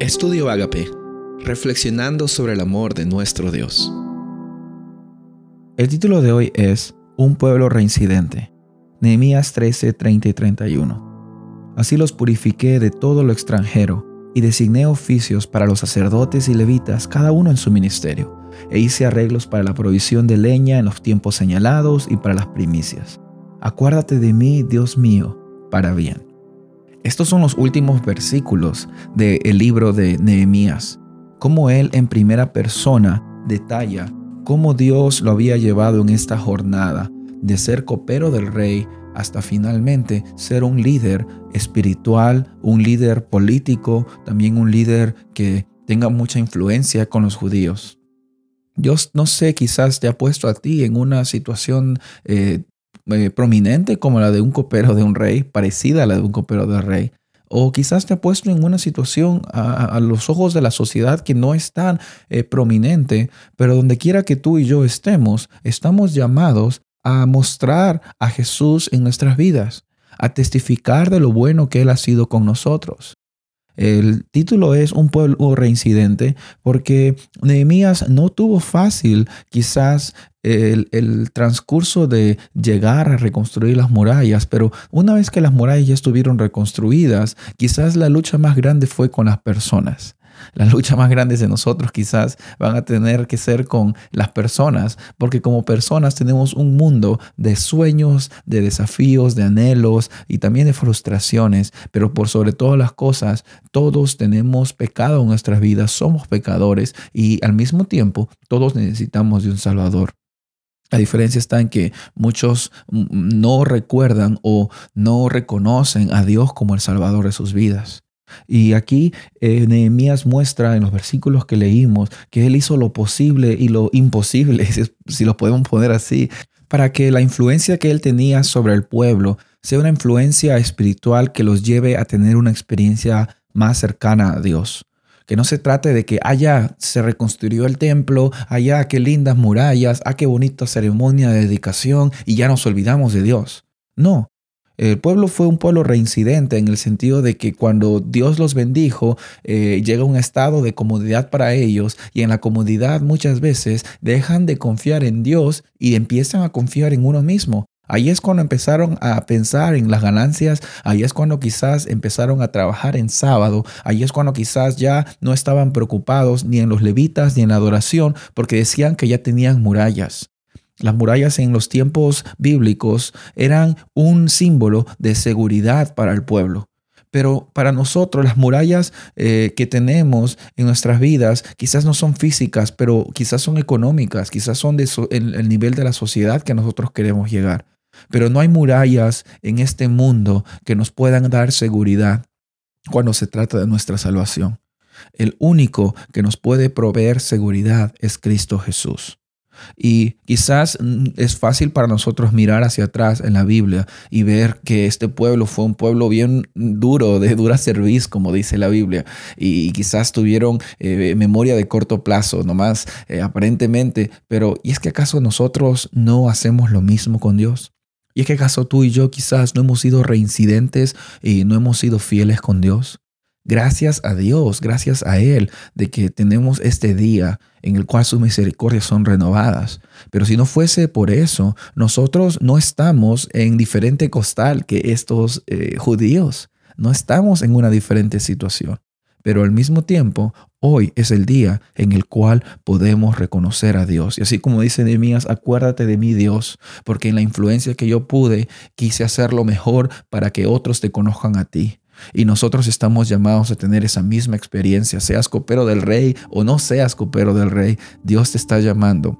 Estudio Agape, reflexionando sobre el amor de nuestro Dios. El título de hoy es Un pueblo reincidente. Nehemías 13, 30 y 31. Así los purifiqué de todo lo extranjero y designé oficios para los sacerdotes y levitas, cada uno en su ministerio, e hice arreglos para la provisión de leña en los tiempos señalados y para las primicias. Acuérdate de mí, Dios mío, para bien. Estos son los últimos versículos del libro de Nehemías, cómo él en primera persona detalla cómo Dios lo había llevado en esta jornada de ser copero del rey hasta finalmente ser un líder espiritual, un líder político, también un líder que tenga mucha influencia con los judíos. Yo no sé, quizás te ha puesto a ti en una situación eh, eh, prominente como la de un copero de un rey, parecida a la de un copero del rey. O quizás te ha puesto en una situación a, los ojos de la sociedad que no es tan eh, prominente, pero donde quiera que tú y yo estemos, estamos llamados a mostrar a Jesús en nuestras vidas, a testificar de lo bueno que Él ha sido con nosotros. El título es Un pueblo reincidente porque Nehemías no tuvo fácil quizás el, el, transcurso de llegar a reconstruir las murallas, pero una vez que las murallas ya estuvieron reconstruidas, quizás la lucha más grande fue con las personas. Las luchas más grandes de nosotros quizás van a tener que ser con las personas, porque como personas tenemos un mundo de sueños, de desafíos, de anhelos y también de frustraciones, pero por sobre todas las cosas, todos tenemos pecado en nuestras vidas, somos pecadores y al mismo tiempo todos necesitamos de un Salvador. La diferencia está en que muchos no recuerdan o no reconocen a Dios como el Salvador de sus vidas. Y aquí eh, Nehemías muestra en los versículos que leímos que él hizo lo posible y lo imposible, si lo podemos poner así, para que la influencia que él tenía sobre el pueblo sea una influencia espiritual que los lleve a tener una experiencia más cercana a Dios. Que no se trate de que allá se reconstruyó el templo, allá qué lindas murallas, ah, qué bonita ceremonia de dedicación y ya nos olvidamos de Dios. No, el pueblo fue un pueblo reincidente en el sentido de que cuando Dios los bendijo, eh, llega un estado de comodidad para ellos y en la comodidad muchas veces dejan de confiar en Dios y empiezan a confiar en uno mismo. Ahí es cuando empezaron a pensar en las ganancias, ahí es cuando quizás empezaron a trabajar en sábado, ahí es cuando quizás ya no estaban preocupados ni en los levitas ni en la adoración porque decían que ya tenían murallas. Las murallas en los tiempos bíblicos eran un símbolo de seguridad para el pueblo. Pero para nosotros las murallas eh, que tenemos en nuestras vidas quizás no son físicas, pero quizás son económicas, quizás son de el nivel de la sociedad que nosotros queremos llegar. Pero no hay murallas en este mundo que nos puedan dar seguridad cuando se trata de nuestra salvación. El único que nos puede proveer seguridad es Cristo Jesús. Y quizás mm, es fácil para nosotros mirar hacia atrás en la Biblia y ver que este pueblo fue un pueblo bien duro, de dura cerviz, como dice la Biblia, y quizás tuvieron eh, memoria de corto plazo, nomás eh, aparentemente, pero ¿y es que acaso nosotros no hacemos lo mismo con Dios? ¿Y es que acaso tú y yo quizás no hemos sido reincidentes y no hemos sido fieles con Dios? Gracias a Dios, gracias a Él, de que tenemos este día en el cual sus misericordias son renovadas. Pero si no fuese por eso, nosotros no estamos en diferente costal que estos eh, judíos. No estamos en una diferente situación. Pero al mismo tiempo, hoy es el día en el cual podemos reconocer a Dios. Y así como dice Nehemías, acuérdate de mí, Dios, porque en la influencia que yo pude, quise hacerlo mejor para que otros te conozcan a ti. Y nosotros estamos llamados a tener esa misma experiencia, seas copero del rey o no seas copero del rey, Dios te está llamando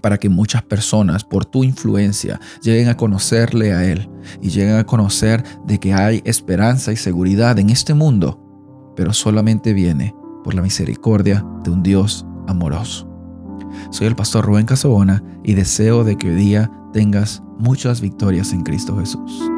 para que muchas personas por tu influencia lleguen a conocerle a Él y lleguen a conocer de que hay esperanza y seguridad en este mundo, pero solamente viene por la misericordia de un Dios amoroso. Soy el pastor Rubén Casabona y deseo de que hoy día tengas muchas victorias en Cristo Jesús.